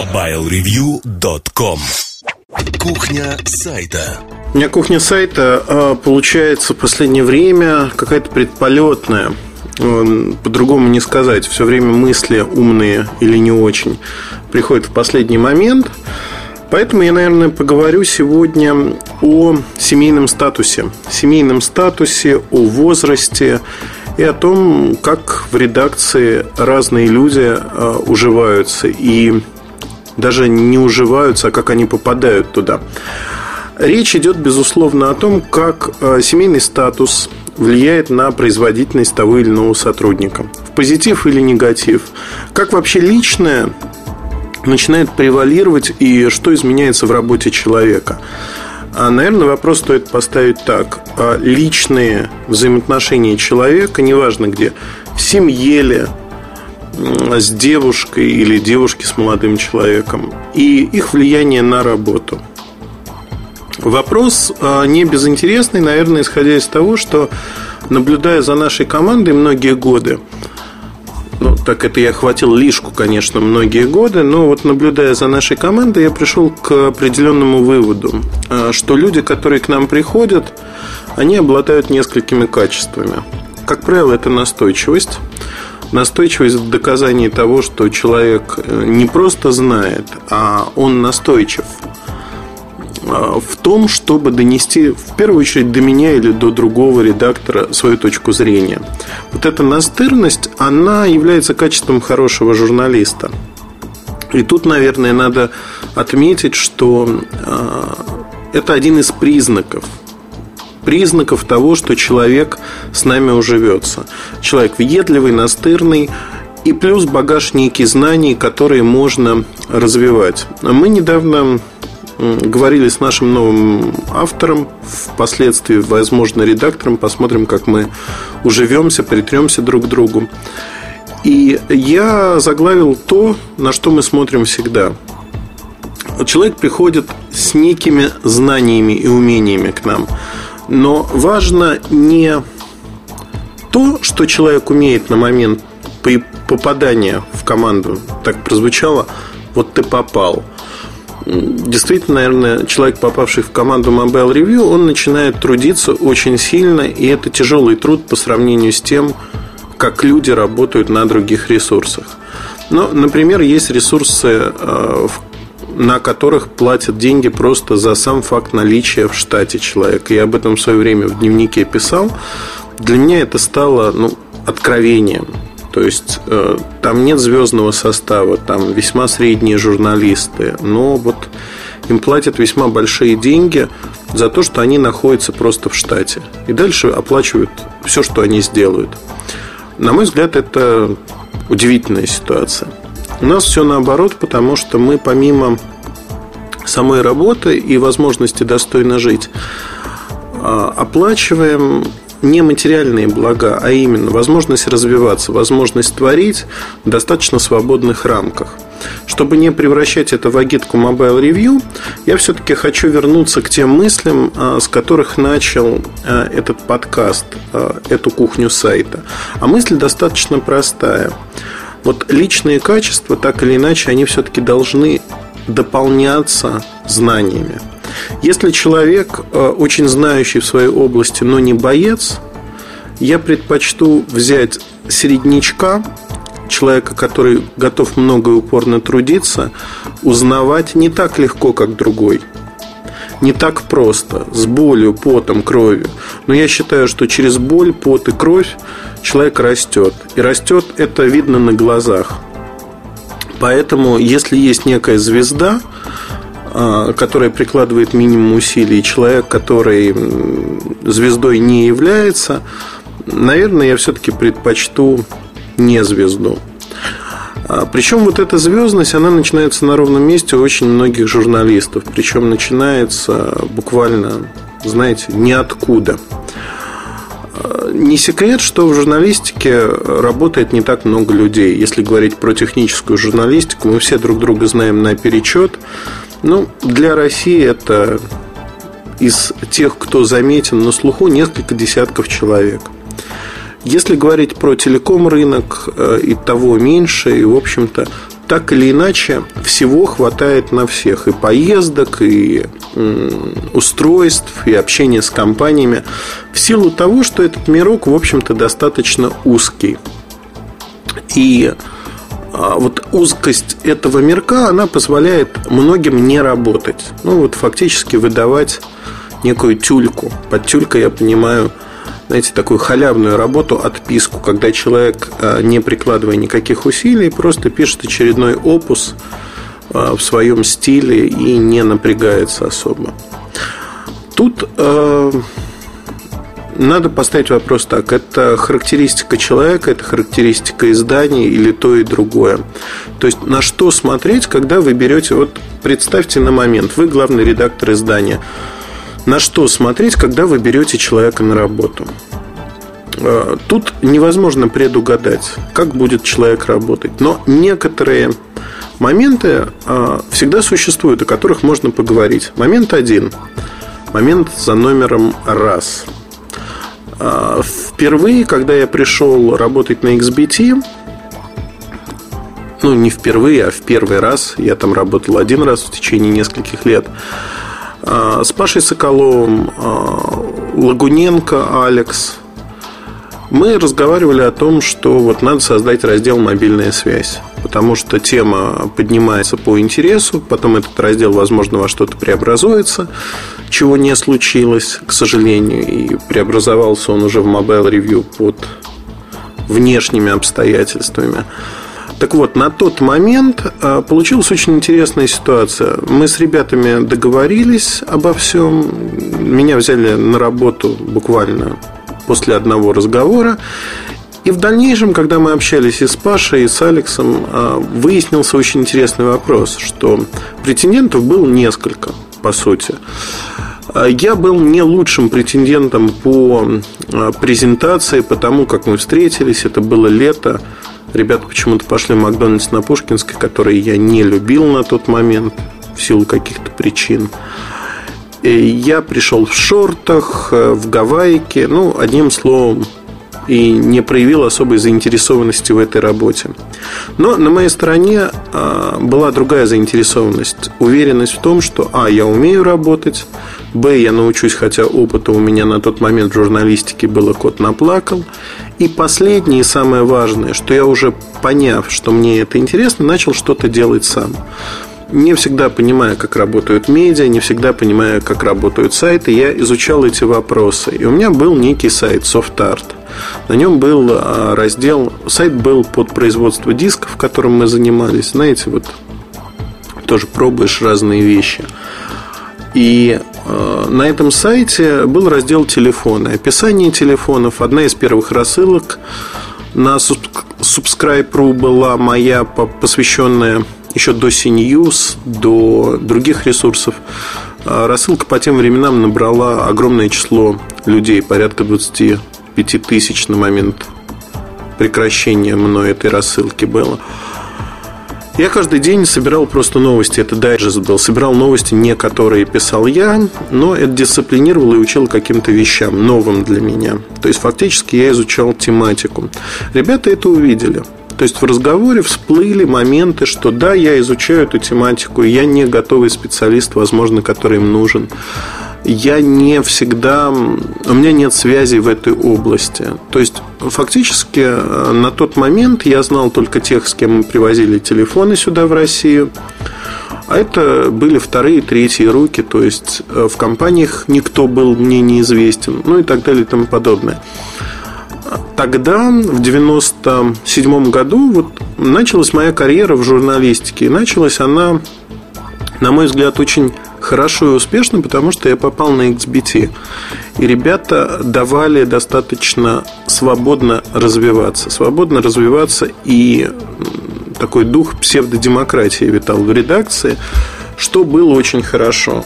MobileReview.com Кухня сайта У меня кухня сайта а, получается в последнее время какая-то предполетная. По-другому не сказать. Все время мысли умные или не очень приходят в последний момент. Поэтому я, наверное, поговорю сегодня о семейном статусе. Семейном статусе, о возрасте и о том, как в редакции разные люди а, уживаются и даже не уживаются, а как они попадают туда. Речь идет, безусловно, о том, как а, семейный статус влияет на производительность того или иного сотрудника. В позитив или негатив. Как вообще личное начинает превалировать и что изменяется в работе человека. А, наверное, вопрос стоит поставить так. А, личные взаимоотношения человека, неважно где, в семье ли, с девушкой или девушки с молодым человеком, и их влияние на работу. Вопрос а, не безинтересный, наверное, исходя из того, что наблюдая за нашей командой многие годы, ну, так это я хватил лишку, конечно, многие годы, но вот наблюдая за нашей командой, я пришел к определенному выводу, а, что люди, которые к нам приходят, они обладают несколькими качествами. Как правило, это настойчивость. Настойчивость в доказании того, что человек э, не просто знает, а он настойчив – а, в том, чтобы донести в первую очередь до меня или до другого редактора свою точку зрения. Вот эта настырность, она является качеством хорошего журналиста. И тут, наверное, надо отметить, что а, это один из признаков признаков того, что человек с нами уживется. Человек въедливый, настырный, и плюс багаж некий знаний, которые можно развивать. Мы недавно говорили с нашим новым автором, впоследствии, возможно, редактором. Посмотрим, как мы уживемся, притремся друг к другу. И я заглавил то, на что мы смотрим всегда. Человек приходит с некими знаниями и умениями к нам. Но важно не то, что человек умеет на момент попадания в команду. Так прозвучало, вот ты попал – действительно, наверное, человек, попавший в команду Mobile Review, он начинает трудиться очень сильно, и это тяжелый труд по сравнению с тем, как люди работают на других ресурсах. Но, например, есть ресурсы, э, на которых платят деньги просто за сам факт наличия в штате человека. Я об этом в свое время в дневнике писал. Для меня это стало ну, откровением. То есть э, там нет звездного состава, там весьма средние журналисты, но вот им платят весьма большие деньги за то, что они находятся просто в штате. И дальше оплачивают все, что они сделают. На мой взгляд, это удивительная ситуация. У нас все наоборот, потому что мы помимо самой работы и возможности достойно жить, э, оплачиваем нематериальные блага, а именно возможность развиваться, возможность творить в достаточно свободных рамках. Чтобы не превращать это в агитку Mobile Review, я все-таки хочу вернуться к тем мыслям, а, с которых начал а, этот подкаст, а, эту кухню сайта. А мысль достаточно простая. Вот личные качества, так или иначе, они все-таки должны дополняться знаниями. Если человек э, очень знающий в своей области, но не боец, я предпочту взять середнячка, человека, который готов много и упорно трудиться, узнавать не так легко, как другой. Не так просто, с болью, потом, кровью. Но я считаю, что через боль, пот и кровь человек растет. И растет это видно на глазах. Поэтому, если есть некая звезда, а, которая прикладывает минимум усилий, человек, который звездой не является, наверное, я все-таки предпочту не звезду. А, Причем вот эта звездность, она начинается на ровном месте у очень многих журналистов. Причем начинается буквально, знаете, ниоткуда. А, не секрет, что в журналистике работает не так много людей. Если говорить про техническую журналистику, мы все друг друга знаем наперечет. Ну, для России это из тех, кто заметен на слуху, несколько десятков человек. Если говорить про телеком рынок, э, и того меньше, и, в общем-то, так или иначе всего хватает на всех. И поездок, и устройств, и общения с компаниями. В силу того, что этот мирок, в общем-то, достаточно узкий. И а, вот узкость этого мирка, она позволяет многим не работать. Ну, вот фактически выдавать некую тюльку. Под тюлькой я понимаю знаете, такую халявную работу, отписку, когда человек, а, не прикладывая никаких усилий, просто пишет очередной опус а, в своем стиле и не напрягается особо. Тут э, надо поставить вопрос так. Это характеристика человека, это характеристика издания или то и другое. То есть на что смотреть, когда вы берете... Вот представьте на момент, вы главный редактор издания – на что смотреть, когда вы берете человека на работу? Э, тут невозможно предугадать, как будет человек работать. Но некоторые моменты э, всегда существуют, о которых можно поговорить. Момент один. Момент за номером раз. Э, впервые, когда я пришел работать на XBT, ну, не впервые, а в первый раз, я там работал один раз в течение нескольких лет – с Пашей Соколовым, а, Лагуненко, Алекс. Мы разговаривали о том, что вот надо создать раздел «Мобильная связь», потому что тема поднимается по интересу, потом этот раздел, возможно, во что-то преобразуется, чего не случилось, к сожалению, и преобразовался он уже в Mobile Review под внешними обстоятельствами. Так вот, на тот момент а, получилась очень интересная ситуация. Мы с ребятами договорились обо всем. Меня взяли на работу буквально после одного разговора. И в дальнейшем, когда мы общались и с Пашей, и с Алексом, а, выяснился очень интересный вопрос, что претендентов было несколько, по сути. А, я был не лучшим претендентом по презентации, потому как мы встретились, это было лето Ребята почему-то пошли в Макдональдс на Пушкинской, который я не любил на тот момент в силу каких-то причин. И я пришел в шортах, э, в гавайке, ну, одним словом, и не проявил особой заинтересованности в этой работе. Но на моей стороне а, была другая заинтересованность. Уверенность в том, что А, я умею работать, Б, я научусь, хотя опыта у меня на тот момент в журналистике было кот наплакал. И последнее и самое важное, что я уже поняв, что мне это интересно, начал что-то делать сам не всегда понимая, как работают медиа, не всегда понимая, как работают сайты, я изучал эти вопросы. И у меня был некий сайт SoftArt. На нем был а, раздел, сайт был под производство дисков, которым мы занимались. Знаете, вот тоже пробуешь разные вещи. И э, на этом сайте был раздел телефоны. Описание телефонов. Одна из первых рассылок на Subscribe.ru была моя, посвященная еще до CNews, до других ресурсов. А рассылка по тем временам набрала огромное число людей, порядка 25 тысяч на момент прекращения мной этой рассылки было. Я каждый день собирал просто новости. Это дайджест был. Собирал новости, не которые писал я, но это дисциплинировал и учил каким-то вещам, новым для меня. То есть, фактически, я изучал тематику. Ребята это увидели. То есть в разговоре всплыли моменты, что да, я изучаю эту тематику, я не готовый специалист, возможно, который им нужен. Я не всегда... У меня нет связи в этой области. То есть, фактически, э, на тот момент я знал только тех, с кем мы привозили телефоны сюда, в Россию. А это были вторые, третьи руки, то есть э, в компаниях никто был мне неизвестен, ну и так далее и тому подобное тогда, в 97 году, вот началась моя карьера в журналистике. И началась она, на мой взгляд, очень хорошо и успешно, потому что я попал на XBT. И ребята давали достаточно свободно развиваться. Свободно развиваться и такой дух псевдодемократии витал в редакции, что было очень хорошо.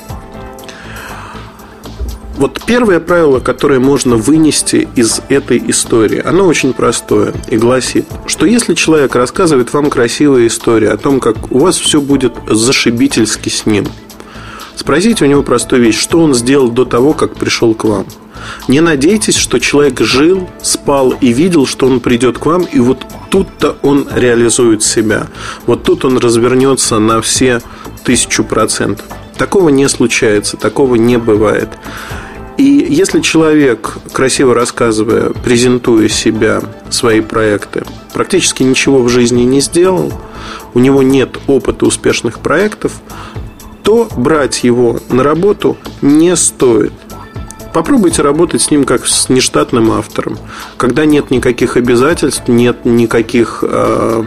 Вот первое правило, которое можно вынести из этой истории, оно очень простое и гласит, что если человек рассказывает вам красивую историю о том, как у вас все будет зашибительски с ним, спросите у него простую вещь, что он сделал до того, как пришел к вам. Не надейтесь, что человек жил, спал и видел, что он придет к вам, и вот тут-то он реализует себя. Вот тут он развернется на все тысячу процентов. Такого не случается, такого не бывает. И если человек, красиво рассказывая, презентуя себя, свои проекты, практически ничего в жизни не сделал, у него нет опыта успешных проектов, то брать его на работу не стоит. Попробуйте работать с ним как с нештатным автором, когда нет никаких обязательств, нет никаких э,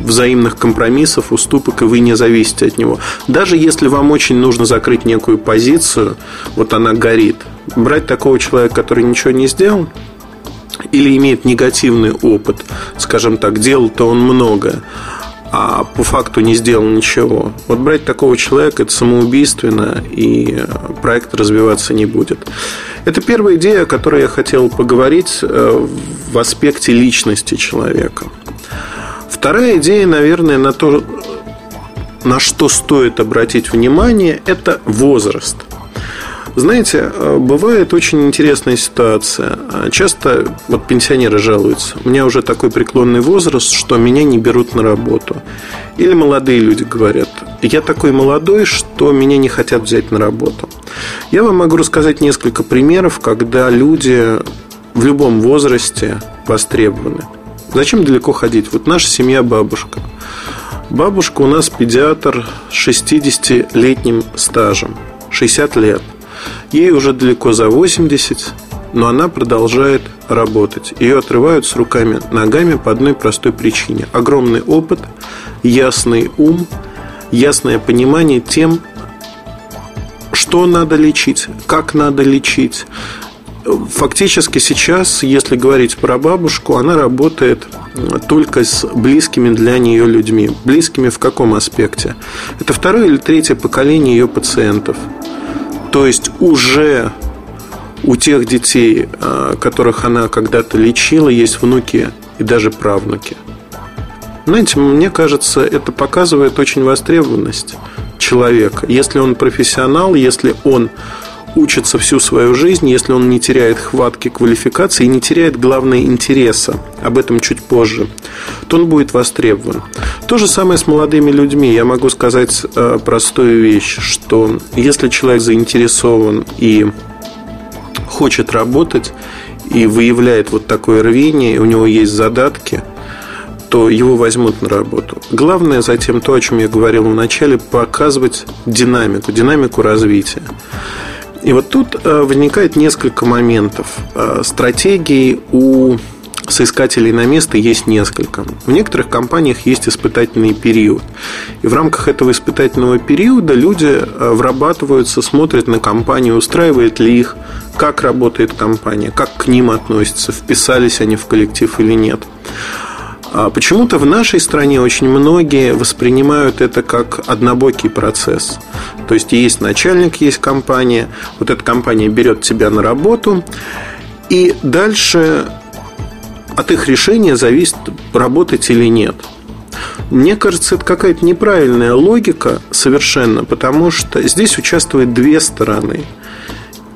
взаимных компромиссов, уступок, и вы не зависите от него. Даже если вам очень нужно закрыть некую позицию, вот она горит, брать такого человека, который ничего не сделал, или имеет негативный опыт, скажем так, делал-то он многое, а по факту не сделал ничего. Вот брать такого человека это самоубийственно, и проект развиваться не будет. Это первая идея, о которой я хотел поговорить э, в аспекте личности человека. Вторая идея, наверное, на то, на что стоит обратить внимание, это возраст. Знаете, э, бывает очень интересная ситуация. Часто вот пенсионеры жалуются. У меня уже такой преклонный возраст, что меня не берут на работу. Или молодые люди говорят, я такой молодой, что меня не хотят взять на работу. Я вам могу рассказать несколько примеров, когда люди в любом возрасте востребованы. Зачем далеко ходить? Вот наша семья бабушка. Бабушка у нас педиатр с 60-летним стажем. 60 лет. Ей уже далеко за 80, но она продолжает работать. Ее отрывают с руками, ногами по одной простой причине. Огромный опыт, ясный ум, ясное понимание тем, что надо лечить, как надо лечить, Фактически сейчас, если говорить про бабушку, она работает только с близкими для нее людьми. Близкими в каком аспекте? Это второе или третье поколение ее пациентов. То есть уже у тех детей, а, которых она когда-то лечила, есть внуки и даже правнуки. Знаете, мне кажется, это показывает очень востребованность человека. Если он профессионал, если он учится всю свою жизнь, если он не теряет хватки квалификации и не теряет, главное, интереса, об этом чуть позже, то он будет востребован. То же самое с молодыми людьми. Я могу сказать э, простую вещь, что если человек заинтересован и хочет работать, и выявляет вот такое рвение, и у него есть задатки, то его возьмут на работу. Главное затем то, о чем я говорил в начале, показывать динамику, динамику развития. И вот тут э, возникает несколько моментов. Э, стратегий у соискателей на место есть несколько. В некоторых компаниях есть испытательный период. И в рамках этого испытательного периода люди э, врабатываются, смотрят на компанию, устраивает ли их, как работает компания, как к ним относятся, вписались они в коллектив или нет. А почему-то в нашей стране очень многие воспринимают это как однобокий процесс. То есть есть начальник, есть компания, вот эта компания берет тебя на работу, и дальше от их решения зависит, работать или нет. Мне кажется, это какая-то неправильная логика совершенно, потому что здесь участвуют две стороны.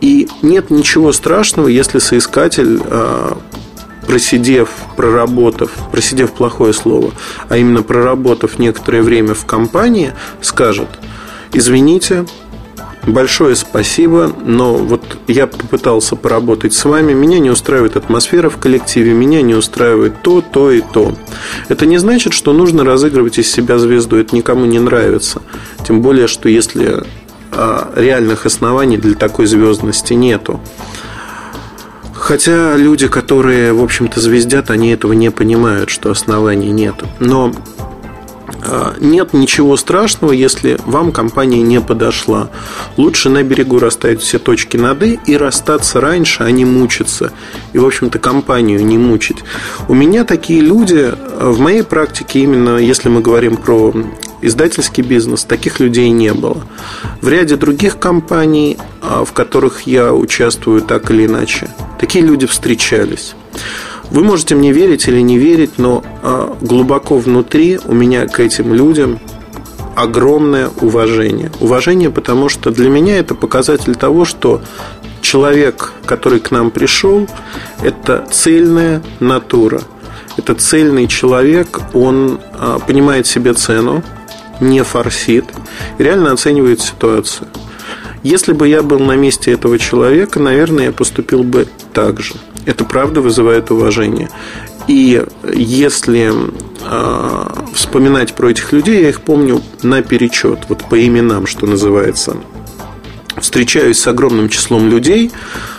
И нет ничего страшного, если соискатель а, просидев, проработав, просидев плохое слово, а именно проработав некоторое время в компании, скажет, извините, большое спасибо, но вот я попытался поработать с вами, меня не устраивает атмосфера в коллективе, меня не устраивает то, то и то. Это не значит, что нужно разыгрывать из себя звезду, это никому не нравится. Тем более, что если а, реальных оснований для такой звездности нету. Хотя люди, которые, в общем-то, звездят, они этого не понимают, что оснований нет. Но а, нет ничего страшного, если вам компания не подошла. Лучше на берегу расставить все точки над «и» и расстаться раньше, а не мучиться. И, в общем-то, компанию не мучить. У меня такие люди, а, в моей практике именно, если мы говорим про издательский бизнес, таких людей не было. В ряде других компаний, а, в которых я участвую так или иначе, такие люди встречались. Вы можете мне верить или не верить, но а, глубоко внутри у меня к этим людям огромное уважение. Уважение, потому что для меня это показатель того, что человек, который к нам пришел, это цельная натура. Это цельный человек, он а, понимает себе цену, не форсит, реально оценивает ситуацию. Если бы я был на месте этого человека, наверное, я поступил бы так же. Это правда вызывает уважение. И если э, вспоминать про этих людей, я их помню наперечет, вот по именам, что называется. Встречаюсь с огромным числом людей,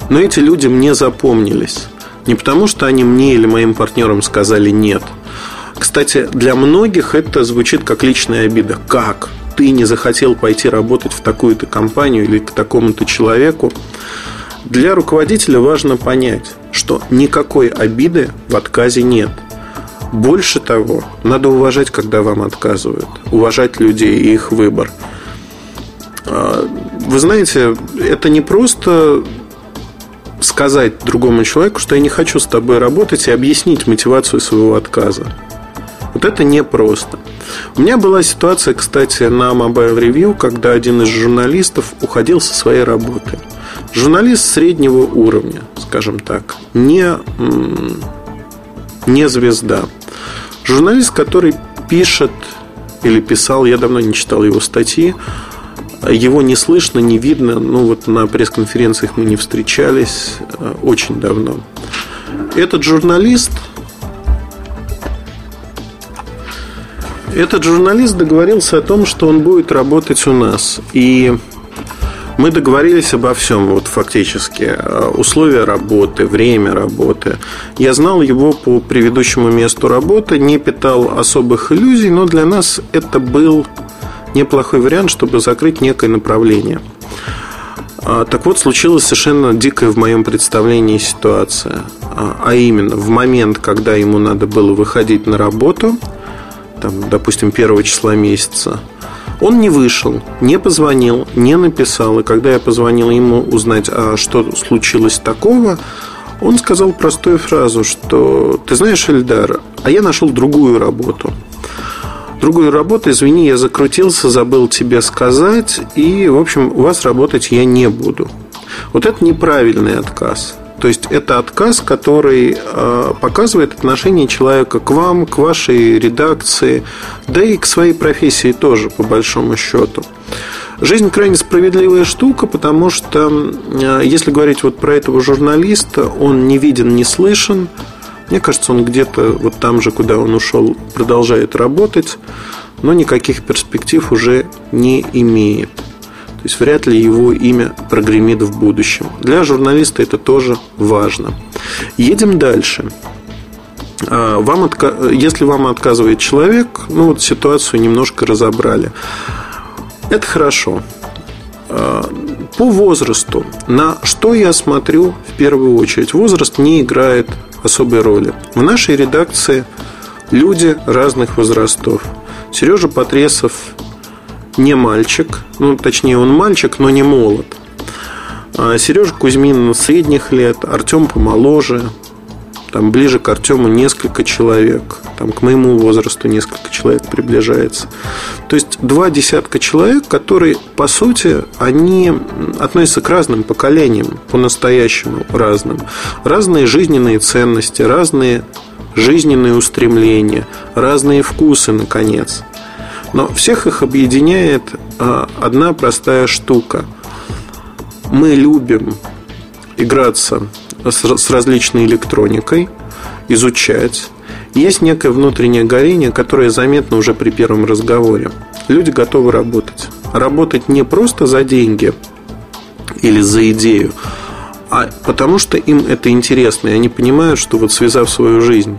но эти люди мне запомнились. Не потому, что они мне или моим партнерам сказали нет. Кстати, для многих это звучит как личная обида. Как? Ты не захотел пойти работать в такую-то компанию или к такому-то человеку? Для руководителя важно понять, что никакой обиды в отказе нет. Больше того, надо уважать, когда вам отказывают. Уважать людей и их выбор. А, вы знаете, это не просто сказать другому человеку, что я не хочу с тобой работать и объяснить мотивацию своего отказа. Вот это непросто. У меня была ситуация, кстати, на Mobile Review, когда один из журналистов уходил со своей работы. Журналист среднего уровня, скажем так, не, не звезда. Журналист, который пишет или писал, я давно не читал его статьи, его не слышно, не видно. Ну, вот на пресс-конференциях мы не встречались э, очень давно. Этот журналист Этот журналист договорился о том, что он будет работать у нас. И мы договорились обо всем, вот фактически. Условия работы, время работы. Я знал его по предыдущему месту работы, не питал особых иллюзий, но для нас это был неплохой вариант, чтобы закрыть некое направление. А, так вот, случилась совершенно дикая в моем представлении ситуация. А, а именно, в момент, когда ему надо было выходить на работу – там, допустим, первого числа месяца, он не вышел, не позвонил, не написал. И когда я позвонил ему узнать, а что случилось такого, он сказал простую фразу, что ты знаешь, Эльдар, а я нашел другую работу. Другую работу, извини, я закрутился, забыл тебе сказать, и, в общем, у вас работать я не буду. Вот это неправильный отказ. То есть это отказ, который э, показывает отношение человека к вам, к вашей редакции, да и к своей профессии тоже, по большому счету. Жизнь крайне справедливая штука, потому что, э, если говорить вот про этого журналиста, он не виден, не слышен. Мне кажется, он где-то вот там же, куда он ушел, продолжает работать, но никаких перспектив уже не имеет. То есть вряд ли его имя прогремит в будущем. Для журналиста это тоже важно. Едем дальше. А, вам отка... Если вам отказывает человек, ну вот ситуацию немножко разобрали. Это хорошо. А, по возрасту, на что я смотрю в первую очередь? Возраст не играет особой роли. В нашей редакции люди разных возрастов. Сережа Потресов не мальчик, ну, точнее, он мальчик, но не молод. А Сережа Кузьмин средних лет, Артем помоложе, там ближе к Артему несколько человек, там к моему возрасту несколько человек приближается. То есть два десятка человек, которые, по сути, они относятся к разным поколениям, по-настоящему разным. Разные жизненные ценности, разные жизненные устремления, разные вкусы, наконец. Но всех их объединяет а, одна простая штука. Мы любим играться с различной электроникой, изучать. Есть некое внутреннее горение, которое заметно уже при первом разговоре. Люди готовы работать. Работать не просто за деньги или за идею, а потому что им это интересно, и они понимают, что вот связав свою жизнь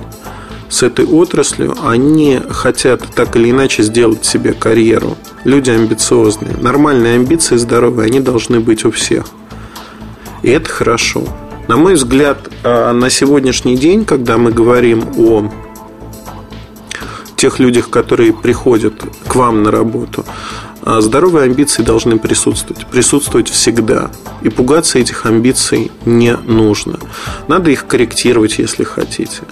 с этой отраслью, они хотят так или иначе сделать себе карьеру. Люди амбициозные. Нормальные амбиции здоровые, они должны быть у всех. И это хорошо. На мой взгляд, а, на сегодняшний день, когда мы говорим о тех людях, которые приходят к вам на работу, а, здоровые амбиции должны присутствовать. Присутствовать всегда. И пугаться этих амбиций не нужно. Надо их корректировать, если хотите.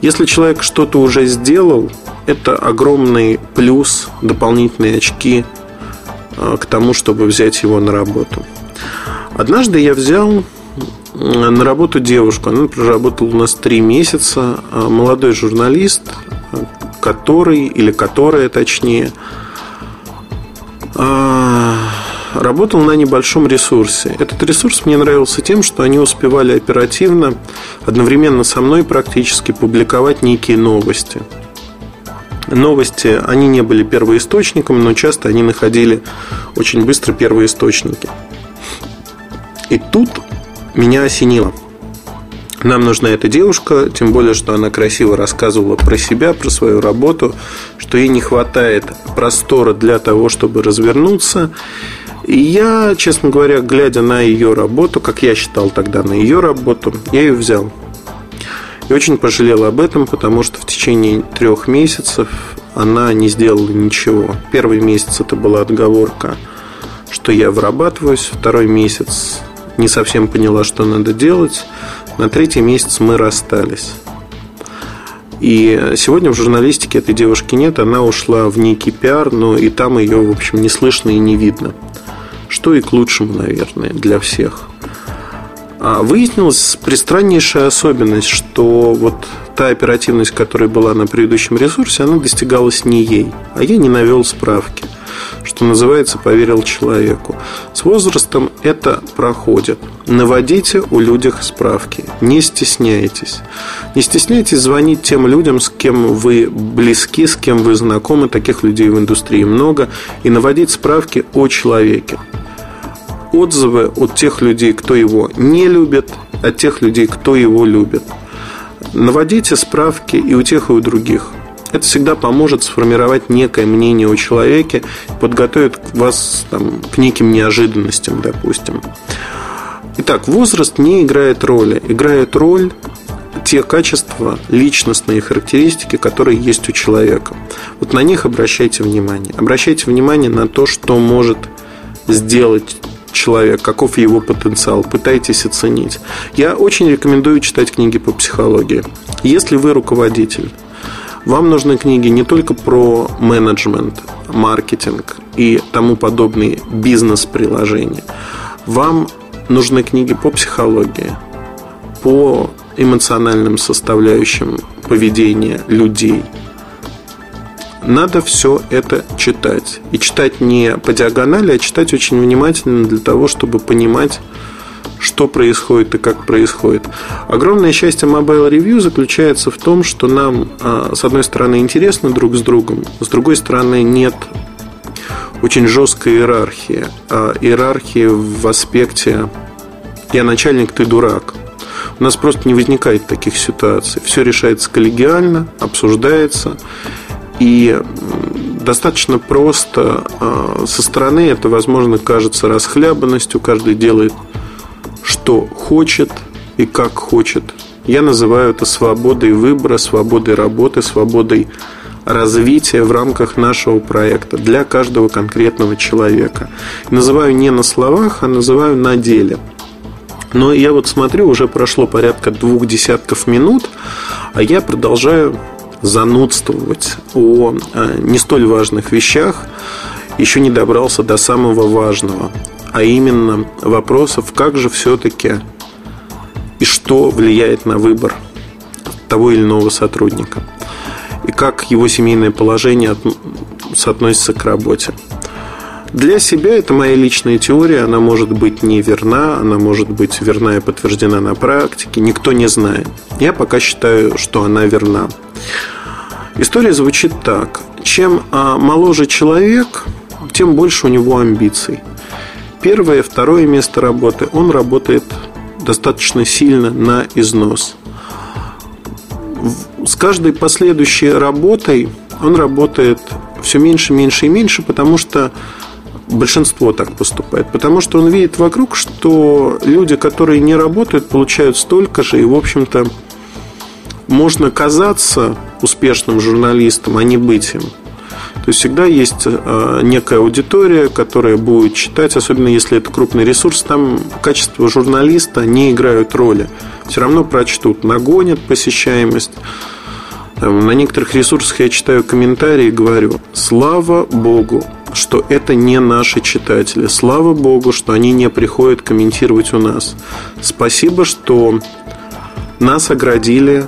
Если человек что-то уже сделал, это огромный плюс, дополнительные очки а, к тому, чтобы взять его на работу. Однажды я взял на работу девушку. Она проработала у нас три месяца. А, молодой журналист, который, или которая точнее, а, работал на небольшом ресурсе. Этот ресурс мне нравился тем, что они успевали оперативно, одновременно со мной практически публиковать некие новости. Новости, они не были первоисточником, но часто они находили очень быстро первоисточники. И тут меня осенило. Нам нужна эта девушка, тем более, что она красиво рассказывала про себя, про свою работу, что ей не хватает простора для того, чтобы развернуться. Я, честно говоря, глядя на ее работу, как я считал тогда на ее работу, я ее взял. И очень пожалел об этом, потому что в течение трех месяцев она не сделала ничего. Первый месяц это была отговорка, что я вырабатываюсь. Второй месяц не совсем поняла, что надо делать. На третий месяц мы расстались. И сегодня в журналистике этой девушки нет, она ушла в некий пиар, но и там ее, в общем, не слышно и не видно. Что и к лучшему, наверное, для всех. А выяснилась пристраннейшая особенность, что вот та оперативность, которая была на предыдущем ресурсе, она достигалась не ей, а я не навел справки – что называется, поверил человеку. С возрастом это проходит. Наводите у людях справки. Не стесняйтесь. Не стесняйтесь звонить тем людям, с кем вы близки, с кем вы знакомы. Таких людей в индустрии много. И наводить справки о человеке. Отзывы от тех людей, кто его не любит, от тех людей, кто его любит. Наводите справки и у тех, и у других. Это всегда поможет сформировать некое мнение о человеке, подготовит вас там, к неким неожиданностям, допустим. Итак, возраст не играет роли. Играет роль те качества, личностные характеристики, которые есть у человека. Вот на них обращайте внимание. Обращайте внимание на то, что может сделать человек, каков его потенциал, пытайтесь оценить. Я очень рекомендую читать книги по психологии. Если вы руководитель, вам нужны книги не только про менеджмент, маркетинг и тому подобные бизнес-приложения. Вам нужны книги по психологии, по эмоциональным составляющим поведения людей. Надо все это читать. И читать не по диагонали, а читать очень внимательно для того, чтобы понимать, что происходит и как происходит. Огромное счастье Mobile Review заключается в том, что нам, а, с одной стороны, интересно друг с другом, с другой стороны, нет очень жесткой иерархии. А иерархии в аспекте «я начальник, ты дурак». У нас просто не возникает таких ситуаций. Все решается коллегиально, обсуждается. И достаточно просто а, со стороны это, возможно, кажется расхлябанностью. Каждый делает что хочет и как хочет. Я называю это свободой выбора, свободой работы, свободой развития в рамках нашего проекта для каждого конкретного человека. Называю не на словах, а называю на деле. Но я вот смотрю, уже прошло порядка двух десятков минут, а я продолжаю занудствовать о э, не столь важных вещах, еще не добрался до самого важного а именно вопросов, как же все-таки и что влияет на выбор того или иного сотрудника, и как его семейное положение соотносится к работе. Для себя это моя личная теория, она может быть неверна, она может быть верна и подтверждена на практике, никто не знает. Я пока считаю, что она верна. История звучит так. Чем а, моложе человек, тем больше у него амбиций первое, второе место работы, он работает достаточно сильно на износ. С каждой последующей работой он работает все меньше, меньше и меньше, потому что большинство так поступает. Потому что он видит вокруг, что люди, которые не работают, получают столько же, и, в общем-то, можно казаться успешным журналистом, а не быть им. То есть всегда есть э, некая аудитория, которая будет читать, особенно если это крупный ресурс, там качество журналиста не играют роли. Все равно прочтут, нагонят посещаемость. На некоторых ресурсах я читаю комментарии и говорю, слава богу, что это не наши читатели. Слава Богу, что они не приходят комментировать у нас. Спасибо, что нас оградили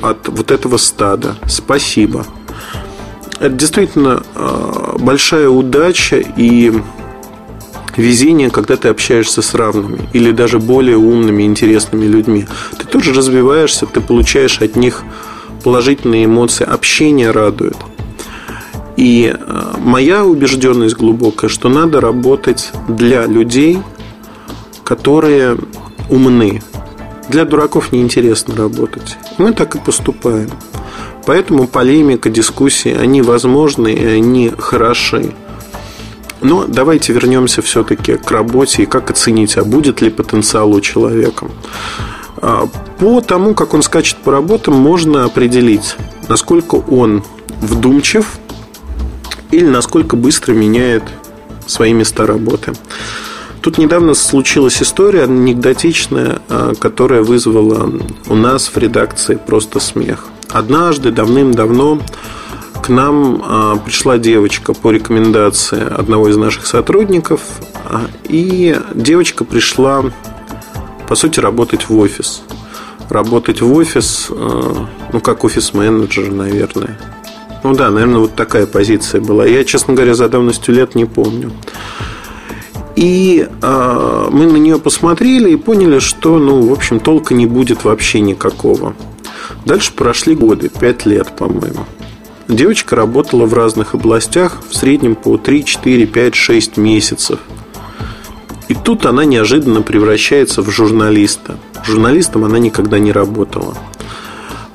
от вот этого стада. Спасибо. Это действительно а, большая удача и везение, когда ты общаешься с равными или даже более умными, интересными людьми. Ты тоже развиваешься, ты получаешь от них положительные эмоции. Общение радует. И а, моя убежденность глубокая, что надо работать для людей, которые умны. Для дураков неинтересно работать. Мы так и поступаем. Поэтому полемика, дискуссии, они возможны и они хороши. Но давайте вернемся все-таки к работе и как оценить, а будет ли потенциал у человека. А, по тому, как он скачет по работам, можно определить, насколько он вдумчив или насколько быстро меняет свои места работы. Тут недавно случилась история анекдотичная, а, которая вызвала у нас в редакции просто смех. Однажды, давным-давно, к нам а, пришла девочка по рекомендации одного из наших сотрудников, а, и девочка пришла, по сути, работать в офис. Работать в офис, ну, как офис-менеджер, наверное. Ну да, наверное, вот такая позиция была. Я, честно говоря, за давностью лет не помню. И э, мы на нее посмотрели и поняли, что, ну, в общем, толка не будет вообще никакого. Дальше прошли годы, 5 лет, по-моему. Девочка работала в разных областях, в среднем по 3, 4, 5, 6 месяцев. И тут она неожиданно превращается в журналиста. Журналистом она никогда не работала.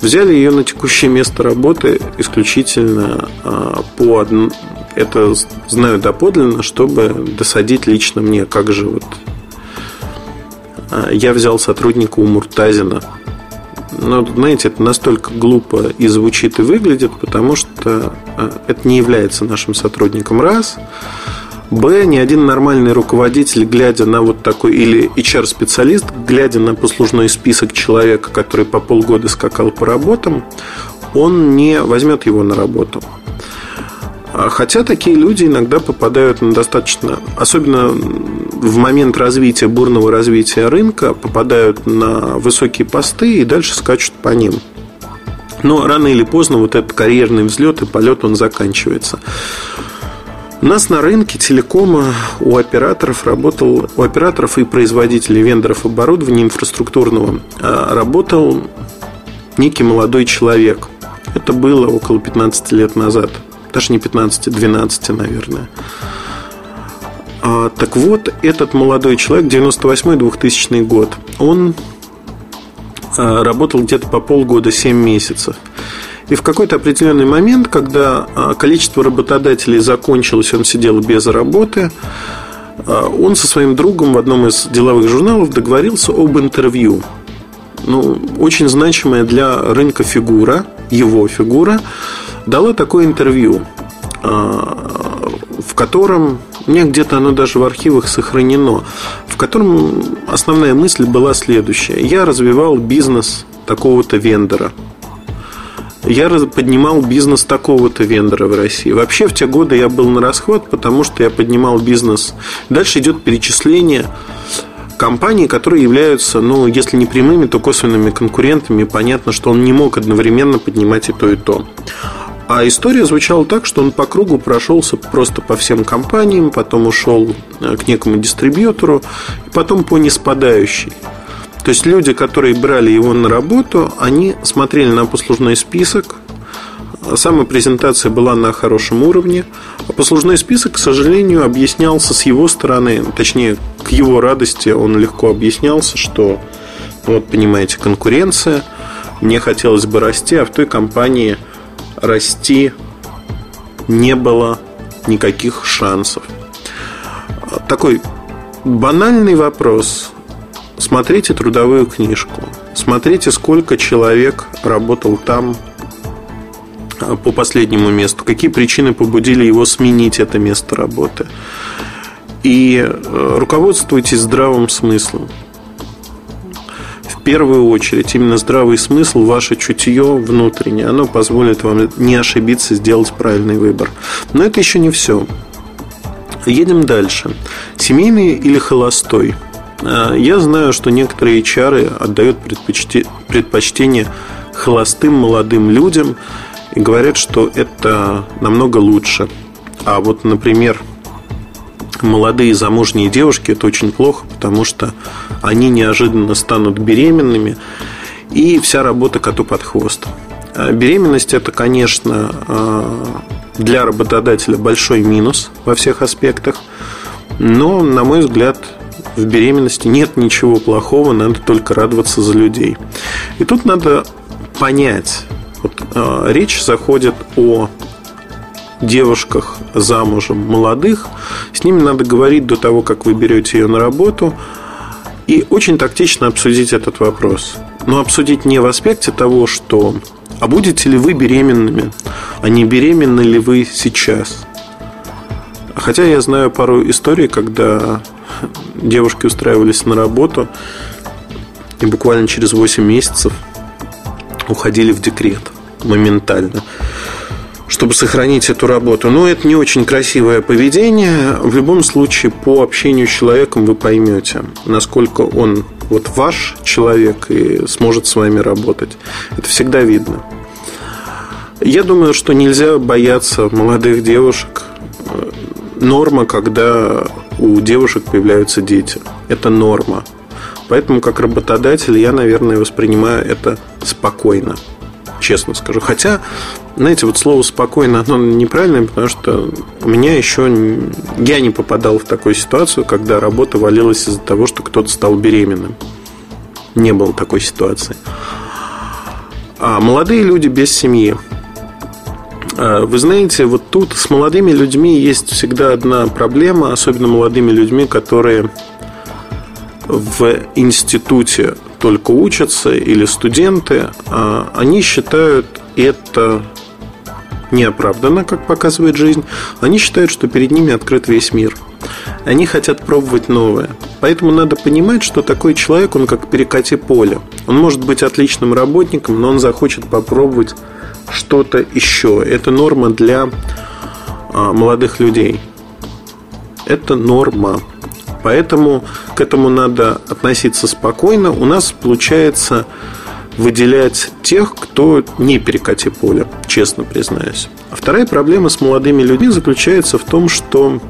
Взяли ее на текущее место работы исключительно а, по одному это знаю доподлинно, чтобы досадить лично мне, как же вот а, я взял сотрудника у Муртазина. Но, знаете, это настолько глупо и звучит, и выглядит, потому что а, это не является нашим сотрудником, раз. Б, ни один нормальный руководитель, глядя на вот такой, или HR-специалист, глядя на послужной список человека, который по полгода скакал по работам, он не возьмет его на работу. А хотя такие люди иногда попадают на достаточно, особенно в момент развития, бурного развития рынка, попадают на высокие посты и дальше скачут по ним. Но рано или поздно вот этот карьерный взлет и полет, он заканчивается. У нас на рынке телекома у операторов работал, у операторов и производителей вендоров оборудования инфраструктурного а, работал некий молодой человек. Это было около 15 лет назад – даже не 15, 12, наверное. А, так вот, этот молодой человек, 98-2000 год, он а, работал где-то по полгода, 7 месяцев. И в какой-то определенный момент, когда а, количество работодателей закончилось, он сидел без работы, а, он со своим другом в одном из деловых журналов договорился об интервью. Ну, очень значимая для рынка фигура, его фигура, дала такое интервью, а, в котором, мне где-то оно даже в архивах сохранено, в котором основная мысль была следующая. Я развивал бизнес такого-то вендора. Я поднимал бизнес такого-то вендора в России. Вообще в те годы я был на расход, потому что я поднимал бизнес. Дальше идет перечисление компаний, которые являются, ну, если не прямыми, то косвенными конкурентами. Понятно, что он не мог одновременно поднимать и то, и то. А история звучала так, что он по кругу прошелся просто по всем компаниям, потом ушел э, к некому дистрибьютору, потом по неспадающей. То есть люди, которые брали его на работу, они смотрели на послужной список, Сама презентация была на хорошем уровне, а послужной список, к сожалению, объяснялся с его стороны, точнее, к его радости он легко объяснялся, что, вот, понимаете, конкуренция, мне хотелось бы расти, а в той компании – расти не было никаких шансов. Такой банальный вопрос. Смотрите трудовую книжку. Смотрите, сколько человек работал там а, по последнему месту. Какие причины побудили его сменить это место работы. И э, руководствуйтесь здравым смыслом первую очередь именно здравый смысл, ваше чутье внутреннее, оно позволит вам не ошибиться, сделать правильный выбор. Но это еще не все. Едем дальше. Семейный или холостой? А, я знаю, что некоторые HR отдают предпочтение холостым молодым людям и говорят, что это намного лучше. А вот, например, молодые замужние девушки это очень плохо, потому что они неожиданно станут беременными, и вся работа коту под хвост. А беременность это, конечно, а, для работодателя большой минус во всех аспектах, но, на мой взгляд, в беременности нет ничего плохого, надо только радоваться за людей. И тут надо понять, вот, э, речь заходит о девушках замужем молодых, с ними надо говорить до того, как вы берете ее на работу, и очень тактично обсудить этот вопрос. Но обсудить не в аспекте того, что а будете ли вы беременными, а не беременны ли вы сейчас. Хотя я знаю пару историй, когда девушки устраивались на работу и буквально через 8 месяцев уходили в декрет моментально чтобы сохранить эту работу. Но это не очень красивое поведение. В любом случае, по общению с человеком вы поймете, насколько он вот ваш человек и сможет с вами работать. Это всегда видно. Я думаю, что нельзя бояться молодых девушек. Норма, когда у девушек появляются дети. Это норма. Поэтому, как работодатель, я, наверное, воспринимаю это спокойно. Честно скажу. Хотя, знаете, вот слово спокойно, оно неправильное, потому что у меня еще я не попадал в такую ситуацию, когда работа валилась из-за того, что кто-то стал беременным. Не было такой ситуации. А молодые люди без семьи. А, вы знаете, вот тут с молодыми людьми есть всегда одна проблема, особенно молодыми людьми, которые в институте только учатся или студенты, а они считают это неоправданно, как показывает жизнь. Они считают, что перед ними открыт весь мир. Они хотят пробовать новое. Поэтому надо понимать, что такой человек, он как перекати поле. Он может быть отличным работником, но он захочет попробовать что-то еще. Это норма для а, молодых людей. Это норма. Поэтому к этому надо относиться спокойно. У нас получается выделять тех, кто не перекати поле, честно признаюсь. А вторая проблема с молодыми людьми заключается в том, что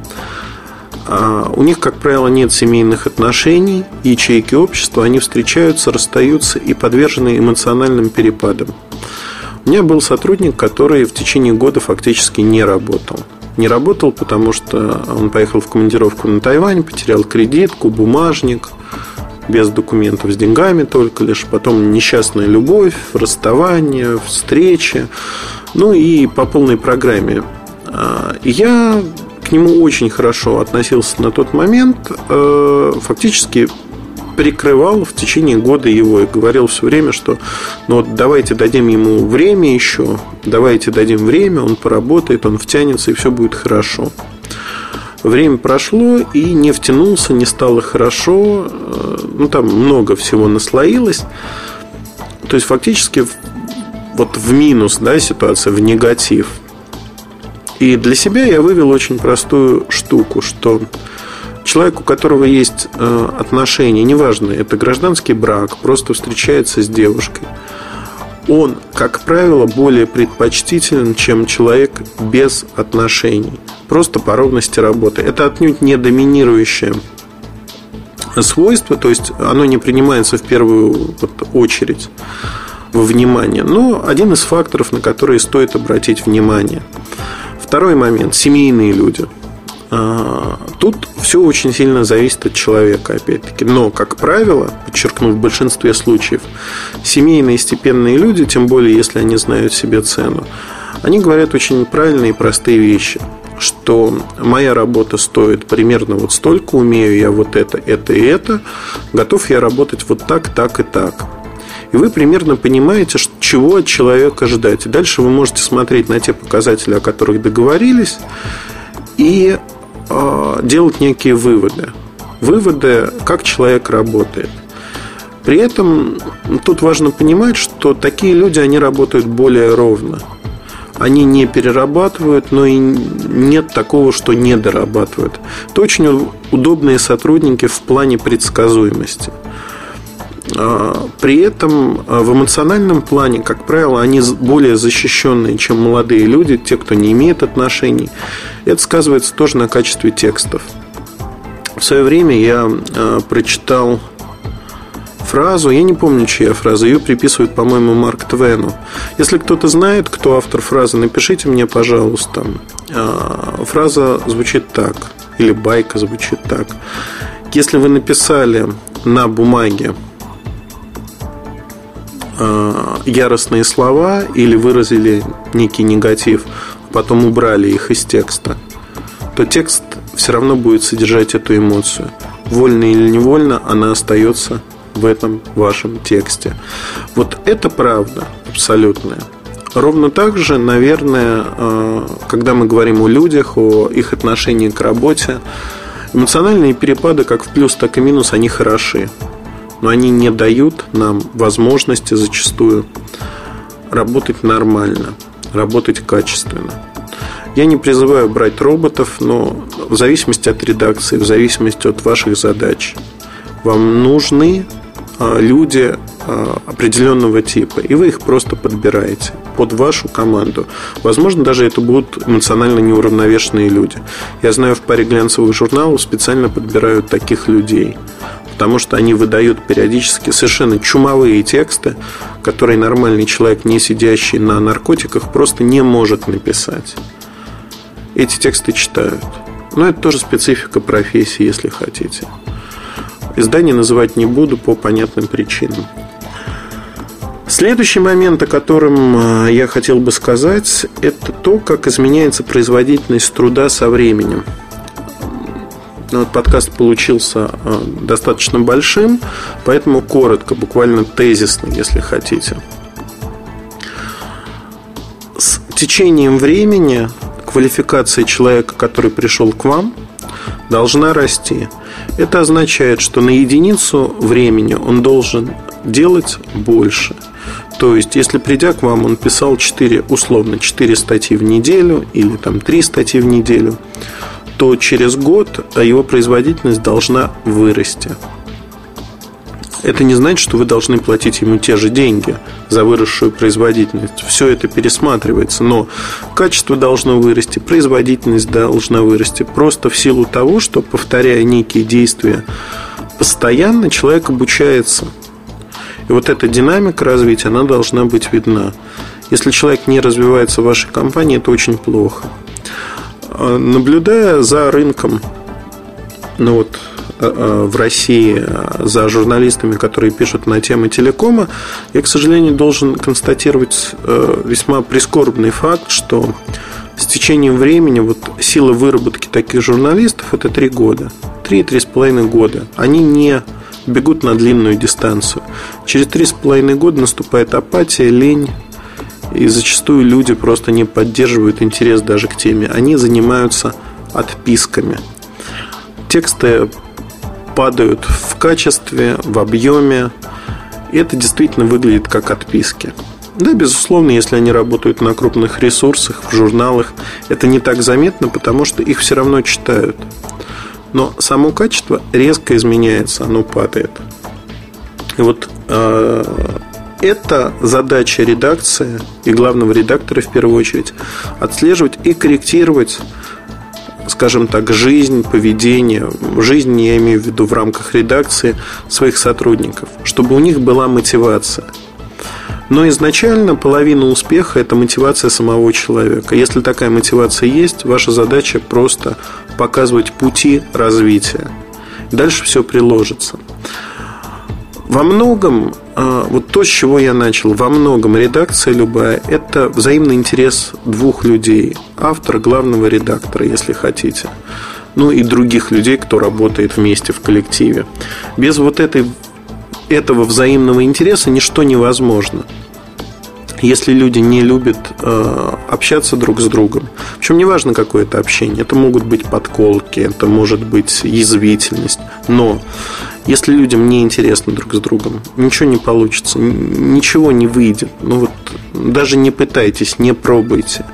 а, у них, как правило, нет семейных отношений, ячейки общества, они встречаются, расстаются и подвержены эмоциональным перепадам. У меня был сотрудник, который в течение года фактически не работал. Не работал, потому что он поехал в командировку на Тайвань, потерял кредитку, бумажник, без документов, с деньгами только лишь. Потом несчастная любовь, расставание, встречи. Ну и по полной программе. А, я к нему очень хорошо относился на тот момент. Э, фактически прикрывал в течение года его и говорил все время, что ну вот давайте дадим ему время еще, давайте дадим время, он поработает, он втянется и все будет хорошо. Время прошло и не втянулся, не стало хорошо, э, ну там много всего наслоилось. То есть фактически вот в минус, да, ситуация, в негатив. И для себя я вывел очень простую штуку, что человек, у которого есть э, отношения, неважно, это гражданский брак, просто встречается с девушкой, он, как правило, более предпочтителен, чем человек без отношений. Просто по ровности работы. Это отнюдь не доминирующее свойство, то есть оно не принимается в первую очередь во внимание, но один из факторов, на которые стоит обратить внимание. Второй момент – семейные люди – тут все очень сильно зависит от человека, опять-таки. Но, как правило, подчеркну, в большинстве случаев, семейные степенные люди, тем более, если они знают себе цену, они говорят очень правильные и простые вещи что моя работа стоит примерно вот столько, умею я вот это, это и это, готов я работать вот так, так и так. И вы примерно понимаете, чего от человека ждать. И дальше вы можете смотреть на те показатели, о которых договорились, и делать некие выводы. Выводы, как человек работает. При этом тут важно понимать, что такие люди, они работают более ровно. Они не перерабатывают, но и нет такого, что не дорабатывают. Это очень удобные сотрудники в плане предсказуемости. А, при этом а, в эмоциональном плане, как правило, они более защищенные, чем молодые люди, те, кто не имеет отношений. Это сказывается тоже на качестве текстов. В свое время я а, прочитал фразу, я не помню, чья фраза, ее приписывают, по-моему, Марк Твену. Если кто-то знает, кто автор фразы, напишите мне, пожалуйста. Фраза звучит так, или байка звучит так. Если вы написали на бумаге яростные слова или выразили некий негатив, потом убрали их из текста, то текст все равно будет содержать эту эмоцию. Вольно или невольно она остается в этом вашем тексте. Вот это правда абсолютная. Ровно так же, наверное, э, когда мы говорим о людях, о их отношении к работе, эмоциональные перепады как в плюс, так и минус, они хороши но они не дают нам возможности зачастую работать нормально, работать качественно. Я не призываю брать роботов, но в зависимости от редакции, в зависимости от ваших задач, вам нужны а, люди а, определенного типа, и вы их просто подбираете под вашу команду. Возможно, даже это будут эмоционально неуравновешенные люди. Я знаю, в паре глянцевых журналов специально подбирают таких людей – потому что они выдают периодически совершенно чумовые тексты, которые нормальный человек, не сидящий на наркотиках, просто не может написать. Эти тексты читают. Но это тоже специфика профессии, если хотите. Издание называть не буду по понятным причинам. Следующий момент, о котором э, я хотел бы сказать, это то, как изменяется производительность труда со временем. Ну, вот подкаст получился э, достаточно большим, поэтому коротко, буквально тезисно, если хотите. С течением времени квалификация человека, который пришел к вам, должна расти. Это означает, что на единицу времени он должен делать больше. То есть, если придя к вам, он писал 4, условно, 4 статьи в неделю или там 3 статьи в неделю, то через год его производительность должна вырасти. Это не значит, что вы должны платить ему те же деньги за выросшую производительность. Все это пересматривается, но качество должно вырасти, производительность должна вырасти. Просто в силу того, что, повторяя некие действия постоянно, человек обучается. И вот эта динамика развития, она должна быть видна. Если человек не развивается в вашей компании, это очень плохо. Наблюдая за рынком, ну вот э, э, в России за журналистами, которые пишут на темы телекома, я, к сожалению, должен констатировать э, весьма прискорбный факт, что с течением времени вот сила выработки таких журналистов это три года, три-три с половиной года. Они не бегут на длинную дистанцию. Через три с половиной года наступает апатия, лень, и зачастую люди просто не поддерживают интерес даже к теме. Они занимаются отписками. Тексты падают в качестве, в объеме. И это действительно выглядит как отписки. Да, безусловно, если они работают на крупных ресурсах, в журналах, это не так заметно, потому что их все равно читают. Но само качество резко изменяется, оно падает. И вот э, это задача редакции и главного редактора в первую очередь отслеживать и корректировать скажем так, жизнь, поведение, жизнь я имею в виду в рамках редакции своих сотрудников, чтобы у них была мотивация. Но изначально половина успеха – это мотивация самого человека. Если такая мотивация есть, ваша задача просто показывать пути развития. Дальше все приложится. Во многом, а, вот то, с чего я начал, во многом редакция любая – это взаимный интерес двух людей. Автора, главного редактора, если хотите. Ну и других людей, кто работает вместе в коллективе. Без вот этой, этого взаимного интереса ничто невозможно если люди не любят э, общаться друг с другом, причем неважно какое это общение, это могут быть подколки, это может быть язвительность, но Если людям не интересно друг с другом, ничего не получится, ничего не выйдет. Ну вот даже не пытайтесь, не пробуйте.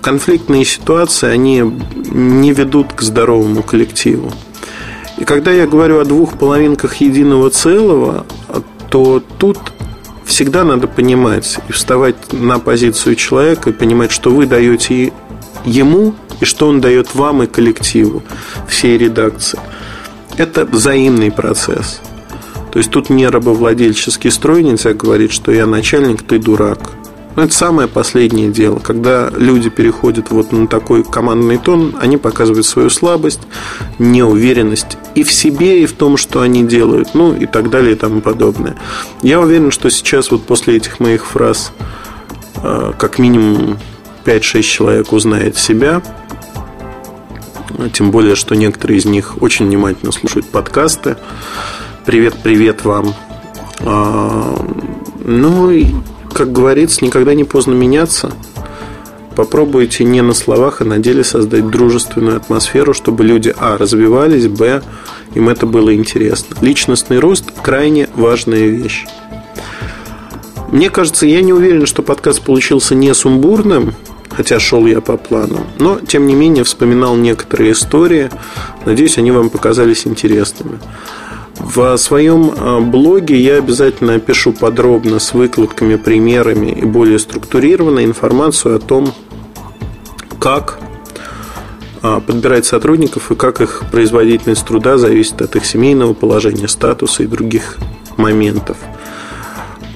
Конфликтные ситуации, они не ведут к здоровому коллективу. И когда я говорю о двух половинках единого целого, то тут всегда надо понимать и вставать на позицию человека и понимать, что вы даете ему и что он дает вам и коллективу, всей редакции. Это взаимный процесс. То есть тут не рабовладельческий строй нельзя говорить, что я начальник, ты дурак. Но это самое последнее дело. Когда люди переходят вот на такой командный тон, они показывают свою слабость, неуверенность и в себе, и в том, что они делают, ну и так далее и тому подобное. Я уверен, что сейчас вот после этих моих фраз э, как минимум 5-6 человек узнает себя, тем более, что некоторые из них очень внимательно слушают подкасты. Привет, привет вам. А, ну, как говорится, никогда не поздно меняться. Попробуйте не на словах, а на деле создать дружественную атмосферу, чтобы люди, а, развивались, б, им это было интересно. Личностный рост – крайне важная вещь. Мне кажется, я не уверен, что подкаст получился не сумбурным, хотя шел я по плану. Но, тем не менее, вспоминал некоторые истории. Надеюсь, они вам показались интересными. В своем а, блоге я обязательно опишу подробно с выкладками, примерами и более структурированно информацию о том, как а, подбирать сотрудников и как их производительность труда зависит от их семейного положения, статуса и других моментов.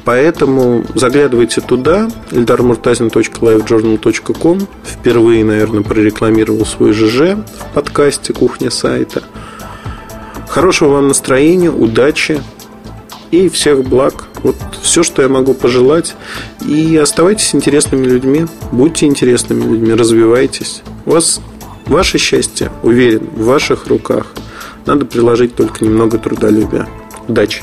Поэтому заглядывайте туда, ildarmurtazin.livejournal.com Впервые, наверное, прорекламировал свой ЖЖ в подкасте «Кухня сайта». Хорошего вам настроения, удачи и всех благ. Вот все, что я могу пожелать. И оставайтесь интересными людьми, будьте интересными людьми, развивайтесь. У вас ваше счастье, уверен, в ваших руках. Надо приложить только немного трудолюбия. Удачи!